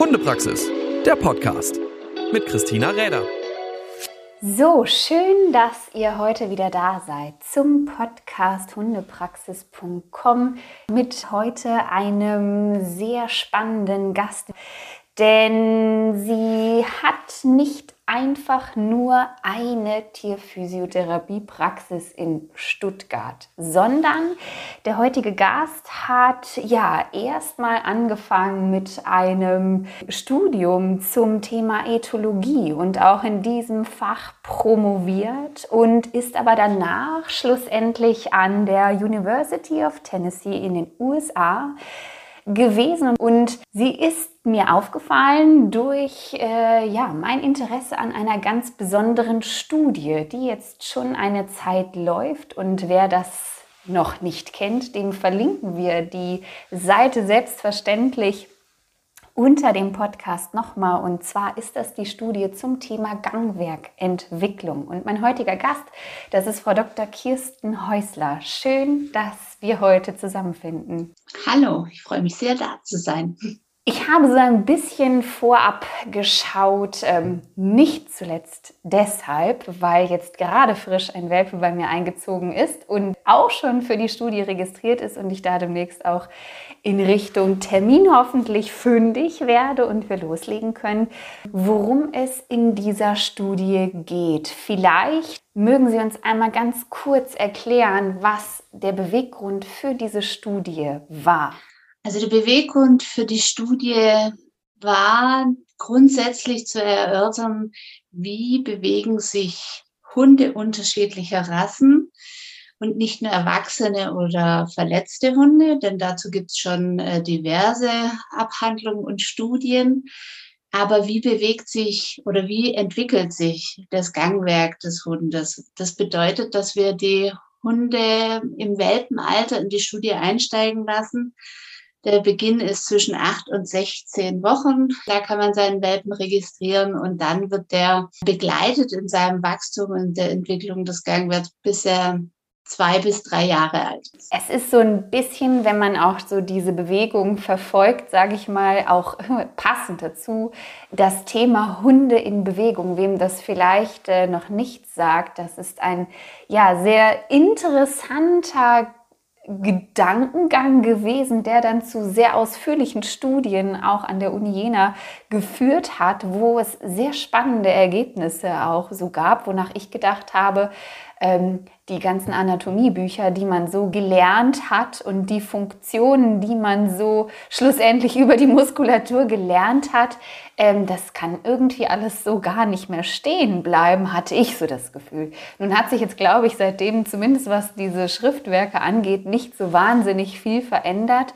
Hundepraxis, der Podcast mit Christina Räder. So, schön, dass ihr heute wieder da seid zum Podcast hundepraxis.com mit heute einem sehr spannenden Gast. Denn sie hat nicht einfach nur eine Tierphysiotherapiepraxis in Stuttgart, sondern der heutige Gast hat ja erstmal angefangen mit einem Studium zum Thema Ethologie und auch in diesem Fach promoviert und ist aber danach schlussendlich an der University of Tennessee in den USA gewesen. Und sie ist mir aufgefallen durch äh, ja, mein Interesse an einer ganz besonderen Studie, die jetzt schon eine Zeit läuft. Und wer das noch nicht kennt, dem verlinken wir die Seite selbstverständlich unter dem Podcast nochmal. Und zwar ist das die Studie zum Thema Gangwerkentwicklung. Und mein heutiger Gast, das ist Frau Dr. Kirsten Häusler. Schön, dass wir heute zusammenfinden. Hallo, ich freue mich sehr, da zu sein. Ich habe so ein bisschen vorab geschaut, ähm, nicht zuletzt deshalb, weil jetzt gerade frisch ein Welpe bei mir eingezogen ist und auch schon für die Studie registriert ist und ich da demnächst auch in Richtung Termin hoffentlich fündig werde und wir loslegen können, worum es in dieser Studie geht. Vielleicht mögen Sie uns einmal ganz kurz erklären, was der Beweggrund für diese Studie war. Also der Beweggrund für die Studie war grundsätzlich zu erörtern, wie bewegen sich Hunde unterschiedlicher Rassen und nicht nur erwachsene oder verletzte Hunde, denn dazu gibt es schon äh, diverse Abhandlungen und Studien. Aber wie bewegt sich oder wie entwickelt sich das Gangwerk des Hundes? Das bedeutet, dass wir die Hunde im Welpenalter in die Studie einsteigen lassen der Beginn ist zwischen acht und 16 Wochen. Da kann man seinen Welpen registrieren und dann wird der begleitet in seinem Wachstum und der Entwicklung des Gangwerts, bis er zwei bis drei Jahre alt ist. Es ist so ein bisschen, wenn man auch so diese Bewegung verfolgt, sage ich mal, auch passend dazu, das Thema Hunde in Bewegung. Wem das vielleicht äh, noch nicht sagt, das ist ein ja sehr interessanter Gedankengang gewesen, der dann zu sehr ausführlichen Studien auch an der Uni Jena geführt hat, wo es sehr spannende Ergebnisse auch so gab, wonach ich gedacht habe, ähm, die ganzen Anatomiebücher, die man so gelernt hat und die Funktionen, die man so schlussendlich über die Muskulatur gelernt hat, ähm, das kann irgendwie alles so gar nicht mehr stehen bleiben, hatte ich so das Gefühl. Nun hat sich jetzt, glaube ich, seitdem zumindest was diese Schriftwerke angeht, nicht so wahnsinnig viel verändert.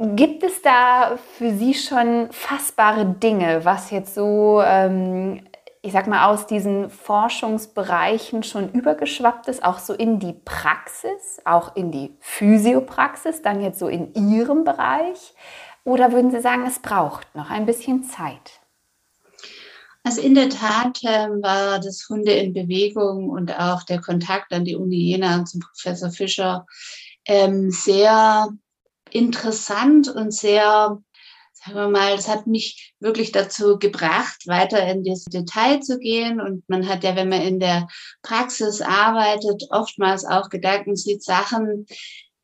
Gibt es da für Sie schon fassbare Dinge, was jetzt so ähm, ich sag mal, aus diesen Forschungsbereichen schon übergeschwappt ist, auch so in die Praxis, auch in die Physiopraxis, dann jetzt so in Ihrem Bereich? Oder würden Sie sagen, es braucht noch ein bisschen Zeit? Also in der Tat äh, war das Hunde in Bewegung und auch der Kontakt an die Uni Jena zum Professor Fischer ähm, sehr interessant und sehr sagen wir mal, es hat mich wirklich dazu gebracht, weiter in das Detail zu gehen. Und man hat ja, wenn man in der Praxis arbeitet, oftmals auch Gedanken sieht, Sachen,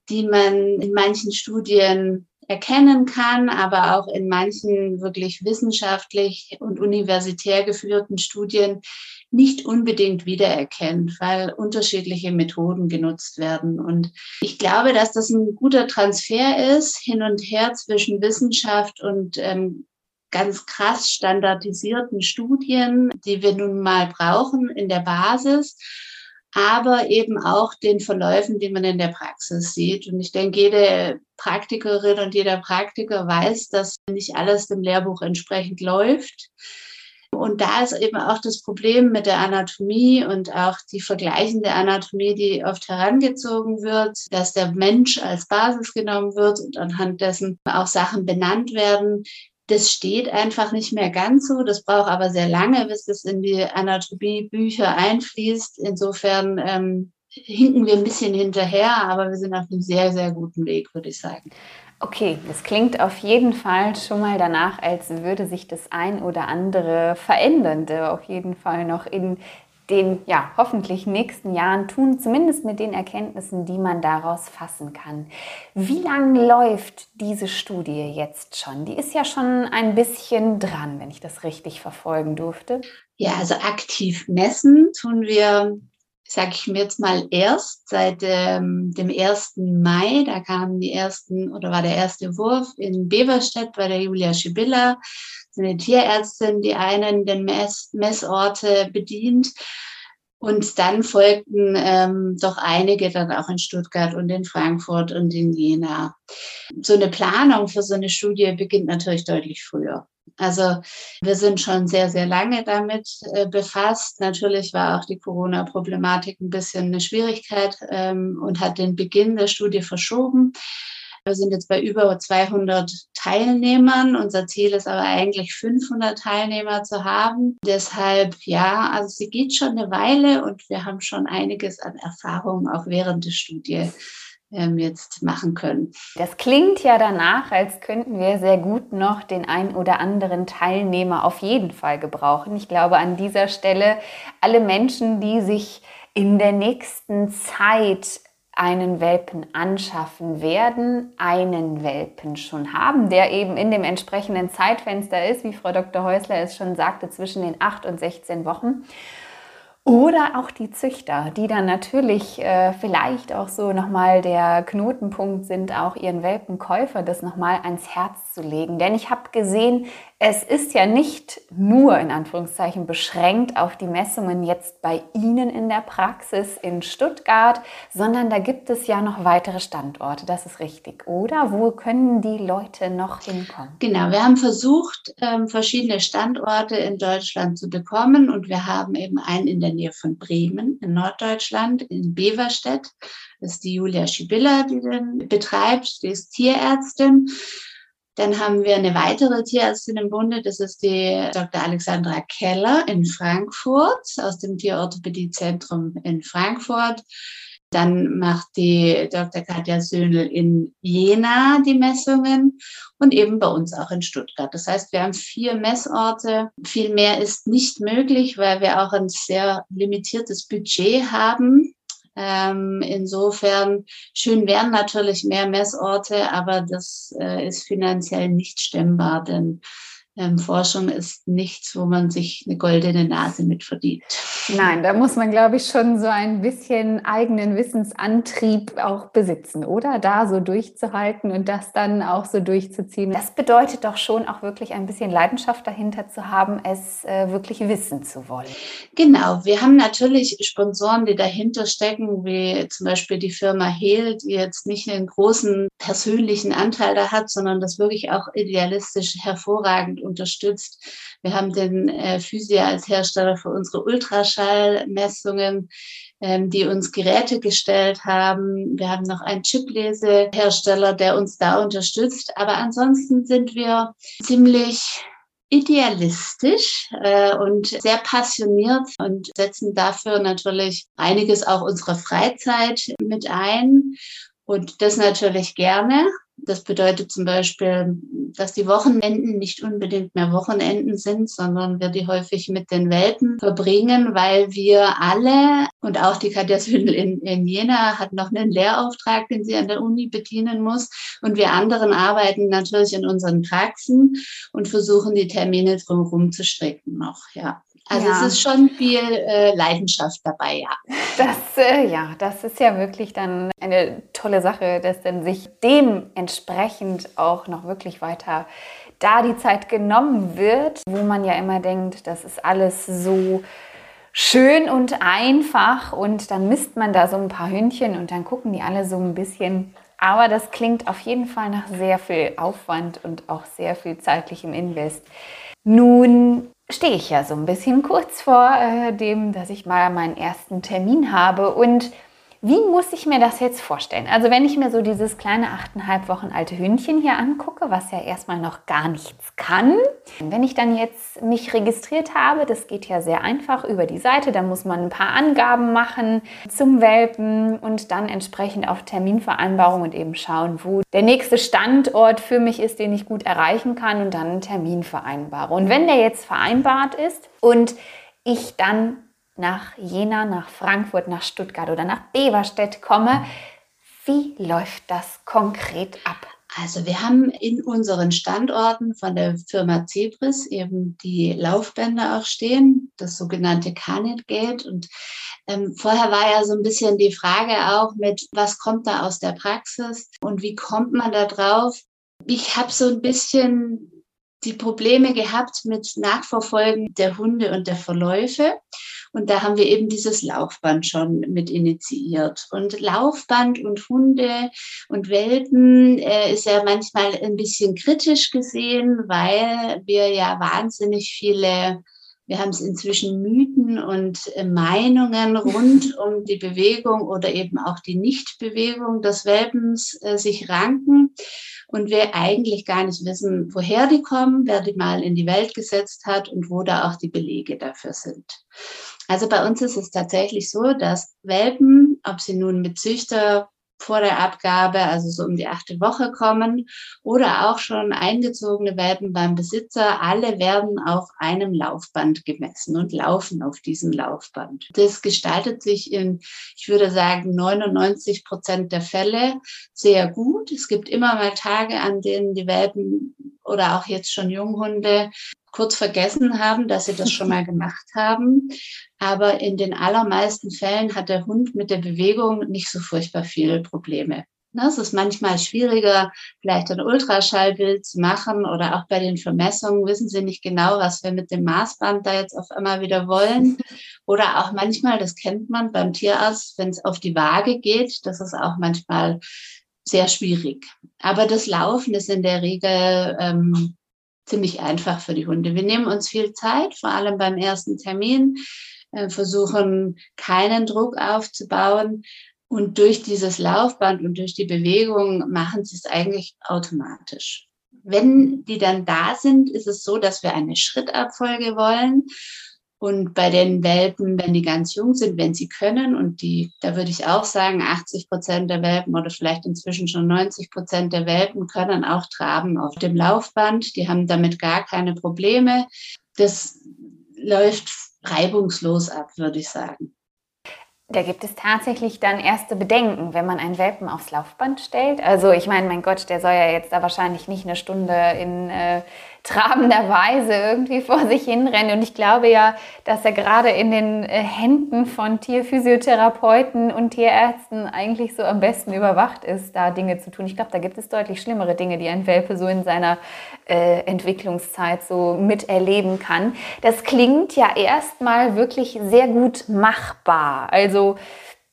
die man in manchen Studien erkennen kann, aber auch in manchen wirklich wissenschaftlich und universitär geführten Studien nicht unbedingt wiedererkennt, weil unterschiedliche Methoden genutzt werden. Und ich glaube, dass das ein guter Transfer ist, hin und her zwischen Wissenschaft und ähm, ganz krass standardisierten Studien, die wir nun mal brauchen in der Basis aber eben auch den Verläufen, die man in der Praxis sieht. Und ich denke, jede Praktikerin und jeder Praktiker weiß, dass nicht alles dem Lehrbuch entsprechend läuft. Und da ist eben auch das Problem mit der Anatomie und auch die vergleichende Anatomie, die oft herangezogen wird, dass der Mensch als Basis genommen wird und anhand dessen auch Sachen benannt werden. Das steht einfach nicht mehr ganz so. Das braucht aber sehr lange, bis es in die Anatomie-Bücher einfließt. Insofern ähm, hinken wir ein bisschen hinterher, aber wir sind auf einem sehr, sehr guten Weg, würde ich sagen. Okay, das klingt auf jeden Fall schon mal danach, als würde sich das ein oder andere Verändernde auf jeden Fall noch in den ja hoffentlich nächsten Jahren tun, zumindest mit den Erkenntnissen, die man daraus fassen kann. Wie lange läuft diese Studie jetzt schon? Die ist ja schon ein bisschen dran, wenn ich das richtig verfolgen durfte. Ja, also aktiv messen tun wir, sage ich mir jetzt mal erst seit ähm, dem 1. Mai. Da kamen die ersten oder war der erste Wurf in Beverstedt bei der Julia Schibilla eine Tierärztin, die einen den Mess Messorte bedient. Und dann folgten ähm, doch einige dann auch in Stuttgart und in Frankfurt und in Jena. So eine Planung für so eine Studie beginnt natürlich deutlich früher. Also wir sind schon sehr, sehr lange damit äh, befasst. Natürlich war auch die Corona-Problematik ein bisschen eine Schwierigkeit ähm, und hat den Beginn der Studie verschoben. Wir sind jetzt bei über 200 Teilnehmern. Unser Ziel ist aber eigentlich 500 Teilnehmer zu haben. Deshalb, ja, also sie geht schon eine Weile und wir haben schon einiges an Erfahrung auch während der Studie jetzt machen können. Das klingt ja danach, als könnten wir sehr gut noch den ein oder anderen Teilnehmer auf jeden Fall gebrauchen. Ich glaube an dieser Stelle alle Menschen, die sich in der nächsten Zeit einen Welpen anschaffen werden, einen Welpen schon haben, der eben in dem entsprechenden Zeitfenster ist, wie Frau Dr. Häusler es schon sagte, zwischen den 8 und 16 Wochen. Oder auch die Züchter, die dann natürlich äh, vielleicht auch so nochmal der Knotenpunkt sind, auch ihren Welpenkäufer das nochmal ans Herz zu legen. Denn ich habe gesehen, es ist ja nicht nur in Anführungszeichen beschränkt auf die Messungen jetzt bei Ihnen in der Praxis in Stuttgart, sondern da gibt es ja noch weitere Standorte. Das ist richtig, oder? Wo können die Leute noch hinkommen? Genau, wir haben versucht, ähm, verschiedene Standorte in Deutschland zu bekommen und wir haben eben einen in der Nähe von Bremen in Norddeutschland, in Beverstedt. Das ist die Julia Schibilla, die den betreibt, die ist Tierärztin. Dann haben wir eine weitere Tierärztin im Bunde, das ist die Dr. Alexandra Keller in Frankfurt aus dem Tierorthopädiezentrum in Frankfurt. Dann macht die Dr. Katja Söhnl in Jena die Messungen und eben bei uns auch in Stuttgart. Das heißt, wir haben vier Messorte. Viel mehr ist nicht möglich, weil wir auch ein sehr limitiertes Budget haben. Ähm, insofern schön wären natürlich mehr Messorte, aber das äh, ist finanziell nicht stemmbar, denn ähm, Forschung ist nichts, wo man sich eine goldene Nase mit verdient. Nein, da muss man, glaube ich, schon so ein bisschen eigenen Wissensantrieb auch besitzen, oder? Da so durchzuhalten und das dann auch so durchzuziehen. Das bedeutet doch schon auch wirklich ein bisschen Leidenschaft dahinter zu haben, es äh, wirklich wissen zu wollen. Genau, wir haben natürlich Sponsoren, die dahinter stecken, wie zum Beispiel die Firma Hehl, die jetzt nicht einen großen persönlichen Anteil da hat, sondern das wirklich auch idealistisch hervorragend unterstützt. Wir haben den äh, Physia als Hersteller für unsere Ultraschallmessungen, ähm, die uns Geräte gestellt haben. Wir haben noch einen Chiplesehersteller, der uns da unterstützt. Aber ansonsten sind wir ziemlich idealistisch äh, und sehr passioniert und setzen dafür natürlich einiges auch unserer Freizeit mit ein. Und das natürlich gerne. Das bedeutet zum Beispiel, dass die Wochenenden nicht unbedingt mehr Wochenenden sind, sondern wir die häufig mit den Welpen verbringen, weil wir alle und auch die Katja Sündel in, in Jena hat noch einen Lehrauftrag, den sie an der Uni bedienen muss. Und wir anderen arbeiten natürlich in unseren Praxen und versuchen die Termine drumherum zu stricken noch, ja. Also ja. es ist schon viel äh, Leidenschaft dabei, ja. Das, äh, ja, das ist ja wirklich dann eine tolle Sache, dass dann sich dementsprechend auch noch wirklich weiter da die Zeit genommen wird, wo man ja immer denkt, das ist alles so schön und einfach und dann misst man da so ein paar Hündchen und dann gucken die alle so ein bisschen. Aber das klingt auf jeden Fall nach sehr viel Aufwand und auch sehr viel zeitlichem Invest. Nun stehe ich ja so ein bisschen kurz vor äh, dem, dass ich mal meinen ersten Termin habe. Und Wie muss ich mir das jetzt vorstellen? Also wenn ich mir so dieses kleine achteinhalb Wochen alte Hündchen hier angucke, was ja erstmal noch gar nichts kann. Wenn ich dann jetzt mich registriert habe, das geht ja sehr einfach über die Seite, da muss man ein paar Angaben machen zum Welpen und dann entsprechend auf Terminvereinbarung und eben schauen, wo der nächste Standort für mich ist, den ich gut erreichen kann und dann einen Termin vereinbare. Und wenn der jetzt vereinbart ist und ich dann nach Jena, nach Frankfurt, nach Stuttgart oder nach Beverstedt komme. Wie läuft das konkret ab? Also wir haben in unseren Standorten von der Firma Zebris eben die Laufbänder auch stehen, das sogenannte Canet Gate. Und ähm, vorher war ja so ein bisschen die Frage auch mit, was kommt da aus der Praxis und wie kommt man da drauf? Ich habe so ein bisschen die Probleme gehabt mit Nachverfolgen der Hunde und der Verläufe. Und da haben wir eben dieses Laufband schon mit initiiert. Und Laufband und Hunde und Welpen äh, ist ja manchmal ein bisschen kritisch gesehen, weil wir ja wahnsinnig viele wir haben es inzwischen Mythen und äh, Meinungen rund um die Bewegung oder eben auch die Nichtbewegung des Welpens äh, sich ranken und wir eigentlich gar nicht wissen, woher die kommen, wer die mal in die Welt gesetzt hat und wo da auch die Belege dafür sind. Also bei uns ist es tatsächlich so, dass Welpen, ob sie nun mit Züchter vor der Abgabe, also so um die achte Woche kommen, oder auch schon eingezogene Welpen beim Besitzer, alle werden auf einem Laufband gemessen und laufen auf diesem Laufband. Das gestaltet sich in, ich würde sagen, 99 Prozent der Fälle sehr gut. Es gibt immer mal Tage, an denen die Welpen oder auch jetzt schon Junghunde kurz vergessen haben, dass sie das schon mal gemacht haben. Aber in den allermeisten Fällen hat der Hund mit der Bewegung nicht so furchtbar viele Probleme. Ne, es ist manchmal schwieriger, vielleicht ein Ultraschallbild zu machen oder auch bei den Vermessungen wissen Sie nicht genau, was wir mit dem Maßband da jetzt auf einmal wieder wollen. Oder auch manchmal, das kennt man beim Tierarzt, wenn es auf die Waage geht, das ist auch manchmal sehr schwierig. Aber das Laufen ist in der Regel ähm, ziemlich einfach für die Hunde. Wir nehmen uns viel Zeit, vor allem beim ersten Termin, äh, versuchen keinen Druck aufzubauen. Und durch dieses Laufband und durch die Bewegung machen sie es eigentlich automatisch. Wenn die dann da sind, ist es so, dass wir eine Schrittabfolge wollen. Und bei den Welpen, wenn die ganz jung sind, wenn sie können, und die, da würde ich auch sagen, 80 Prozent der Welpen oder vielleicht inzwischen schon 90 Prozent der Welpen können auch traben auf dem Laufband. Die haben damit gar keine Probleme. Das läuft reibungslos ab, würde ich sagen. Da gibt es tatsächlich dann erste Bedenken, wenn man einen Welpen aufs Laufband stellt. Also ich meine, mein Gott, der soll ja jetzt da wahrscheinlich nicht eine Stunde in äh, trabender Weise irgendwie vor sich hinrennen. Und ich glaube ja, dass er gerade in den äh, Händen von Tierphysiotherapeuten und Tierärzten eigentlich so am besten überwacht ist, da Dinge zu tun. Ich glaube, da gibt es deutlich schlimmere Dinge, die ein Welpe so in seiner äh, Entwicklungszeit so miterleben kann. Das klingt ja erstmal wirklich sehr gut machbar. Also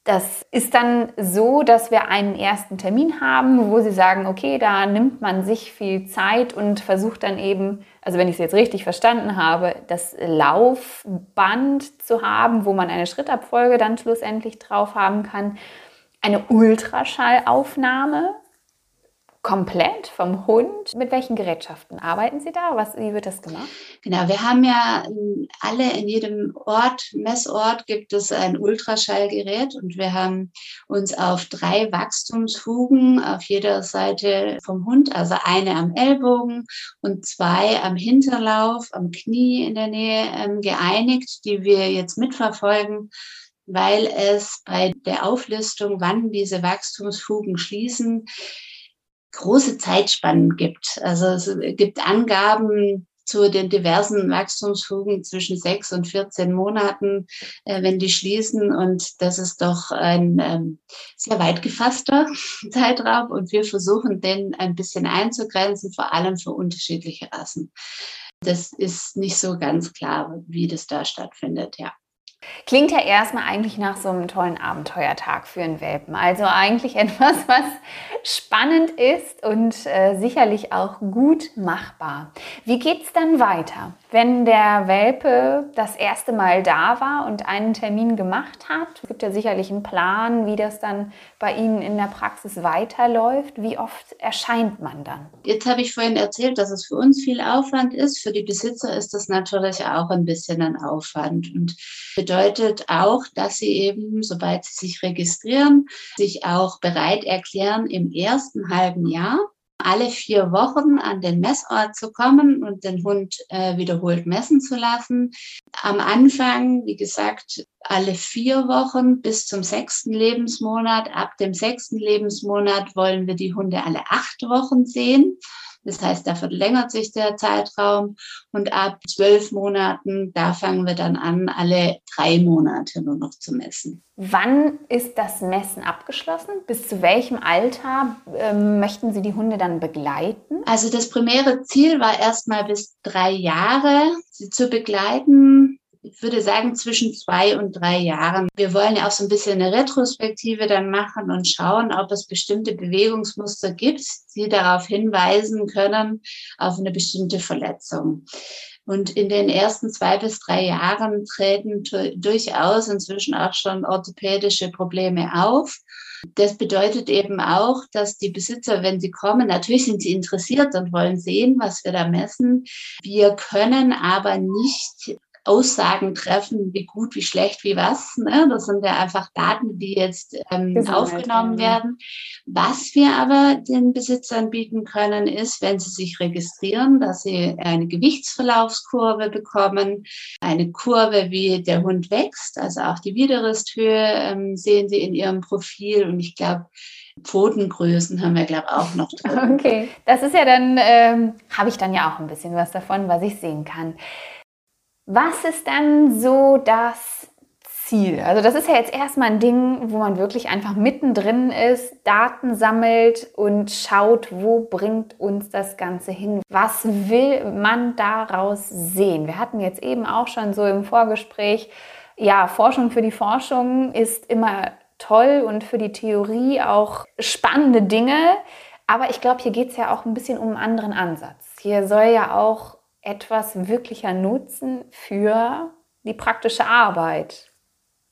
das ist dann so, dass wir einen ersten Termin haben, wo Sie sagen, okay, da nimmt man sich viel Zeit und versucht dann eben, also wenn ich es jetzt richtig verstanden habe, das Laufband zu haben, wo man eine Schrittabfolge dann schlussendlich drauf haben kann. Eine Ultraschallaufnahme komplett vom Hund. Mit welchen Gerätschaften arbeiten Sie da? Was, wie wird das gemacht? Genau, wir haben ja alle in jedem Ort, Messort gibt es ein Ultraschallgerät und wir haben uns auf drei Wachstumsfugen auf jeder Seite vom Hund, also eine am Ellbogen und zwei am Hinterlauf, am Knie in der Nähe ähm, geeinigt, die wir jetzt mitverfolgen weil es bei der Auflistung, wann diese Wachstumsfugen schließen, große Zeitspannen gibt. Also es gibt Angaben zu den diversen Wachstumsfugen zwischen sechs und 14 Monaten, äh, wenn die schließen. Und das ist doch ein ähm, sehr weit gefasster Zeitraum. Und wir versuchen den ein bisschen einzugrenzen, vor allem für unterschiedliche Rassen. Das ist nicht so ganz klar, wie das da stattfindet, ja. Klingt ja erstmal eigentlich nach so einem tollen Abenteuertag für einen Welpen. Also eigentlich etwas, was spannend ist und äh, sicherlich auch gut machbar. Wie geht es dann weiter? Wenn der Welpe das erste Mal da war und einen Termin gemacht hat, gibt ja sicherlich einen Plan, wie das dann bei Ihnen in der Praxis weiterläuft. Wie oft erscheint man dann? Jetzt habe ich vorhin erzählt, dass es für uns viel Aufwand ist. Für die Besitzer ist das natürlich auch ein bisschen ein Aufwand und bedeutet auch, dass sie eben, sobald sie sich registrieren, sich auch bereit erklären, im ersten halben Jahr alle vier Wochen an den Messort zu kommen und den Hund äh, wiederholt messen zu lassen. Am Anfang, wie gesagt, alle vier Wochen bis zum sechsten Lebensmonat. Ab dem sechsten Lebensmonat wollen wir die Hunde alle acht Wochen sehen. Das heißt, da verlängert sich der Zeitraum und ab zwölf Monaten, da fangen wir dann an, alle drei Monate nur noch zu messen. Wann ist das Messen abgeschlossen? Bis zu welchem Alter ähm, möchten Sie die Hunde dann begleiten? Also das primäre Ziel war erstmal bis drei Jahre, sie zu begleiten würde sagen, zwischen zwei und drei Jahren. Wir wollen ja auch so ein bisschen eine Retrospektive dann machen und schauen, ob es bestimmte Bewegungsmuster gibt, die darauf hinweisen können, auf eine bestimmte Verletzung. Und in den ersten zwei bis drei Jahren treten durchaus inzwischen auch schon orthopädische Probleme auf. Das bedeutet eben auch, dass die Besitzer, wenn sie kommen, natürlich sind sie interessiert und wollen sehen, was wir da messen. Wir können aber nicht Aussagen treffen, wie gut, wie schlecht, wie was. Ne? Das sind ja einfach Daten, die jetzt ähm, aufgenommen werden. Was wir aber den Besitzern bieten können, ist, wenn sie sich registrieren, dass sie eine Gewichtsverlaufskurve bekommen, eine Kurve, wie der Hund wächst, also auch die Widerristhöhe ähm, sehen sie in ihrem Profil. Und ich glaube, Pfotengrößen haben wir, glaube ich, auch noch drin. Okay, das ist ja dann, ähm, habe ich dann ja auch ein bisschen was davon, was ich sehen kann. Was ist dann so das Ziel? Also das ist ja jetzt erstmal ein Ding, wo man wirklich einfach mittendrin ist, Daten sammelt und schaut, wo bringt uns das Ganze hin? Was will man daraus sehen? Wir hatten jetzt eben auch schon so im Vorgespräch, ja, Forschung für die Forschung ist immer toll und für die Theorie auch spannende Dinge. Aber ich glaube, hier geht es ja auch ein bisschen um einen anderen Ansatz. Hier soll ja auch etwas wirklicher Nutzen für die praktische Arbeit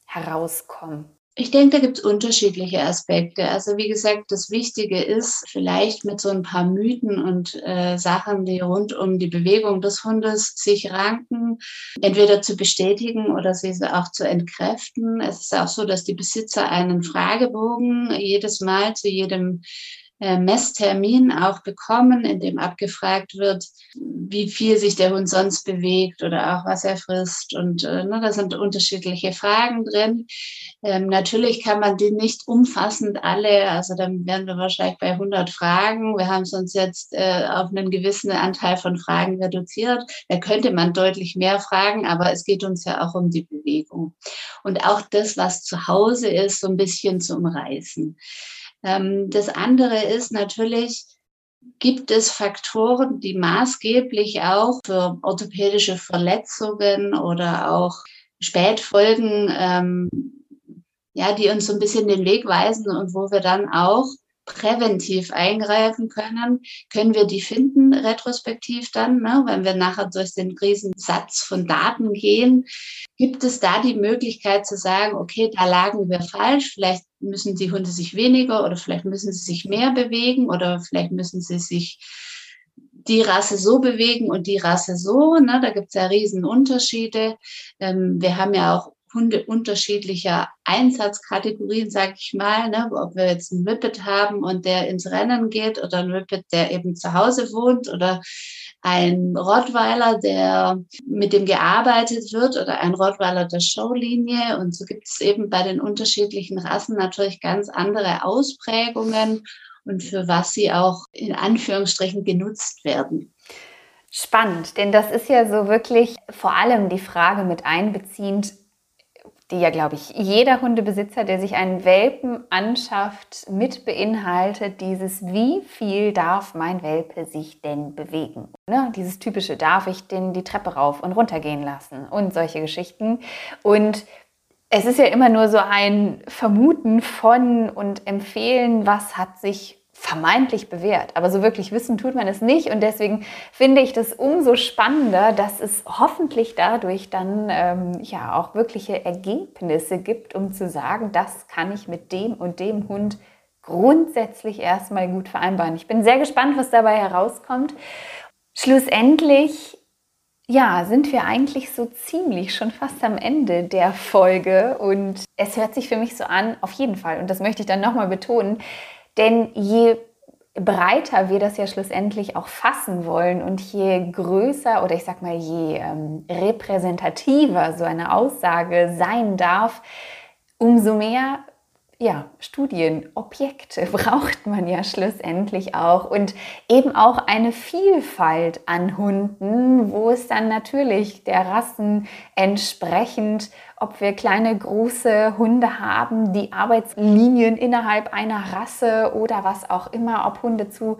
herauskommen? Ich denke, da gibt es unterschiedliche Aspekte. Also wie gesagt, das Wichtige ist vielleicht mit so ein paar Mythen und äh, Sachen, die rund um die Bewegung des Hundes sich ranken, entweder zu bestätigen oder sie auch zu entkräften. Es ist auch so, dass die Besitzer einen Fragebogen jedes Mal zu jedem Messtermin auch bekommen, in dem abgefragt wird, wie viel sich der Hund sonst bewegt oder auch was er frisst. Und äh, ne, da sind unterschiedliche Fragen drin. Ähm, natürlich kann man die nicht umfassend alle, also dann wären wir wahrscheinlich bei 100 Fragen. Wir haben es uns jetzt äh, auf einen gewissen Anteil von Fragen reduziert. Da könnte man deutlich mehr fragen, aber es geht uns ja auch um die Bewegung. Und auch das, was zu Hause ist, so ein bisschen zu umreißen. Ähm, das andere ist natürlich, gibt es Faktoren, die maßgeblich auch für orthopädische Verletzungen oder auch Spätfolgen, ähm, ja, die uns so ein bisschen den Weg weisen und wo wir dann auch präventiv eingreifen können, können wir die finden, retrospektiv dann, ne? wenn wir nachher durch den Riesensatz von Daten gehen, gibt es da die Möglichkeit zu sagen, okay, da lagen wir falsch, vielleicht müssen die Hunde sich weniger oder vielleicht müssen sie sich mehr bewegen oder vielleicht müssen sie sich die Rasse so bewegen und die Rasse so. Ne? Da gibt es ja Riesenunterschiede. Ähm, wir haben ja auch Hunde unterschiedlicher Einsatzkategorien, sage ich mal. Ne? Ob wir jetzt einen Whippet haben und der ins Rennen geht oder einen Whippet, der eben zu Hause wohnt oder ein Rottweiler, der mit dem gearbeitet wird oder ein Rottweiler der Showlinie. Und so gibt es eben bei den unterschiedlichen Rassen natürlich ganz andere Ausprägungen und für was sie auch in Anführungsstrichen genutzt werden. Spannend, denn das ist ja so wirklich vor allem die Frage mit einbeziehend, die ja, glaube ich, jeder Hundebesitzer, der sich einen Welpen anschafft, mit beinhaltet, dieses, wie viel darf mein Welpe sich denn bewegen? Ne? Dieses typische, darf ich den die Treppe rauf und runter gehen lassen und solche Geschichten. Und es ist ja immer nur so ein Vermuten von und Empfehlen, was hat sich vermeintlich bewährt. Aber so wirklich wissen tut man es nicht. Und deswegen finde ich das umso spannender, dass es hoffentlich dadurch dann ähm, ja auch wirkliche Ergebnisse gibt, um zu sagen, das kann ich mit dem und dem Hund grundsätzlich erstmal gut vereinbaren. Ich bin sehr gespannt, was dabei herauskommt. Schlussendlich ja, sind wir eigentlich so ziemlich schon fast am Ende der Folge und es hört sich für mich so an, auf jeden Fall, und das möchte ich dann nochmal betonen, denn je breiter wir das ja schlussendlich auch fassen wollen und je größer oder ich sag mal, je ähm, repräsentativer so eine Aussage sein darf, umso mehr ja, Studienobjekte braucht man ja schlussendlich auch und eben auch eine Vielfalt an Hunden, wo es dann natürlich der Rassen entsprechend, ob wir kleine, große Hunde haben, die Arbeitslinien innerhalb einer Rasse oder was auch immer, ob Hunde zu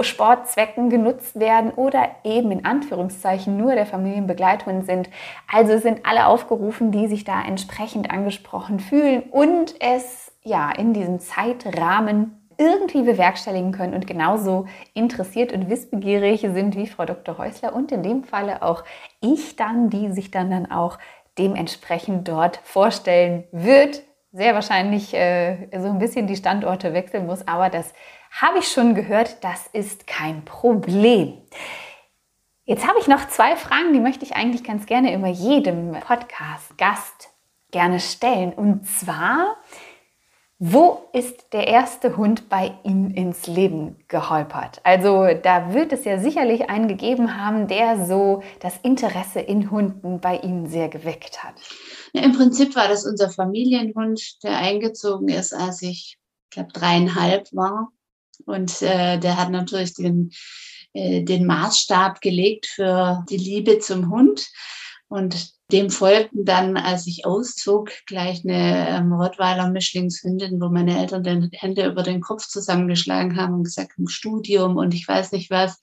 Sportzwecken genutzt werden oder eben in Anführungszeichen nur der Familienbegleithund sind. Also sind alle aufgerufen, die sich da entsprechend angesprochen fühlen und es ja in diesem Zeitrahmen irgendwie bewerkstelligen können und genauso interessiert und wissbegierig sind wie Frau Dr. Häusler und in dem Falle auch ich dann, die sich dann dann auch dementsprechend dort vorstellen wird. Sehr wahrscheinlich äh, so ein bisschen die Standorte wechseln muss, aber das habe ich schon gehört, das ist kein Problem. Jetzt habe ich noch zwei Fragen, die möchte ich eigentlich ganz gerne immer jedem Podcast-Gast gerne stellen. Und zwar, wo ist der erste Hund bei Ihnen ins Leben geholpert? Also da wird es ja sicherlich einen gegeben haben, der so das Interesse in Hunden bei Ihnen sehr geweckt hat. Ja, Im Prinzip war das unser Familienhund, der eingezogen ist, als ich, ich glaube, dreieinhalb war. Und äh, der hat natürlich den, äh, den Maßstab gelegt für die Liebe zum Hund. Und dem folgten dann, als ich auszog, gleich eine ähm, Rottweiler Mischlingshündin, wo meine Eltern die Hände über den Kopf zusammengeschlagen haben und gesagt, im Studium und ich weiß nicht was.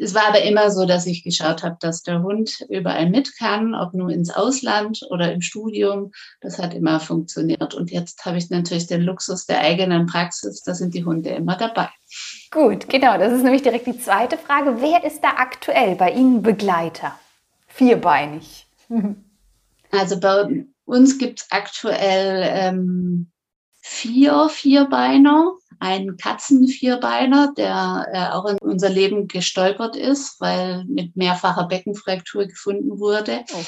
Es war aber immer so, dass ich geschaut habe, dass der Hund überall mit kann, ob nur ins Ausland oder im Studium. Das hat immer funktioniert. Und jetzt habe ich natürlich den Luxus der eigenen Praxis. Da sind die Hunde immer dabei. Gut, genau. Das ist nämlich direkt die zweite Frage. Wer ist da aktuell bei Ihnen Begleiter? Vierbeinig. Also bei uns gibt es aktuell ähm, vier Vierbeiner ein Katzenvierbeiner, der äh, auch in unser Leben gestolpert ist, weil mit mehrfacher Beckenfraktur gefunden wurde. Oh.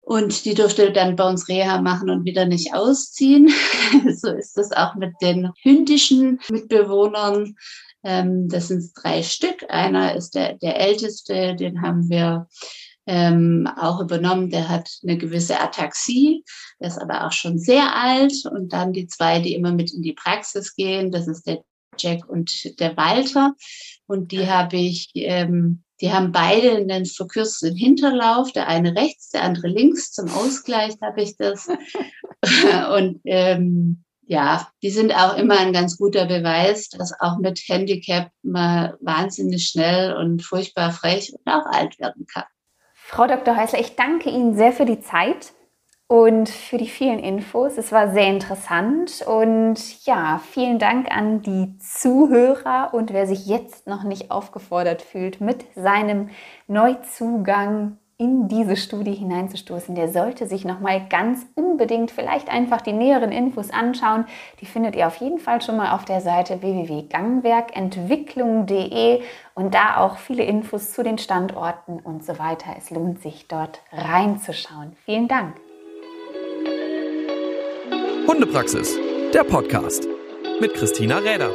Und die durfte dann bei uns Reha machen und wieder nicht ausziehen. so ist das auch mit den hündischen Mitbewohnern. Ähm, das sind drei Stück. Einer ist der, der älteste, den haben wir ähm, auch übernommen. Der hat eine gewisse Ataxie, der ist aber auch schon sehr alt. Und dann die zwei, die immer mit in die Praxis gehen, das ist der Jack und der Walter. Und die habe ich, ähm, die haben beide einen verkürzten Hinterlauf, der eine rechts, der andere links. Zum Ausgleich habe ich das. und ähm, ja, die sind auch immer ein ganz guter Beweis, dass auch mit Handicap man wahnsinnig schnell und furchtbar frech und auch alt werden kann. Frau Dr. Häusler, ich danke Ihnen sehr für die Zeit und für die vielen Infos. Es war sehr interessant und ja, vielen Dank an die Zuhörer und wer sich jetzt noch nicht aufgefordert fühlt, mit seinem Neuzugang in diese Studie hineinzustoßen, der sollte sich noch mal ganz unbedingt vielleicht einfach die näheren Infos anschauen. Die findet ihr auf jeden Fall schon mal auf der Seite www.gangwerkentwicklung.de und da auch viele Infos zu den Standorten und so weiter. Es lohnt sich dort reinzuschauen. Vielen Dank. Hundepraxis, der Podcast mit Christina Räder.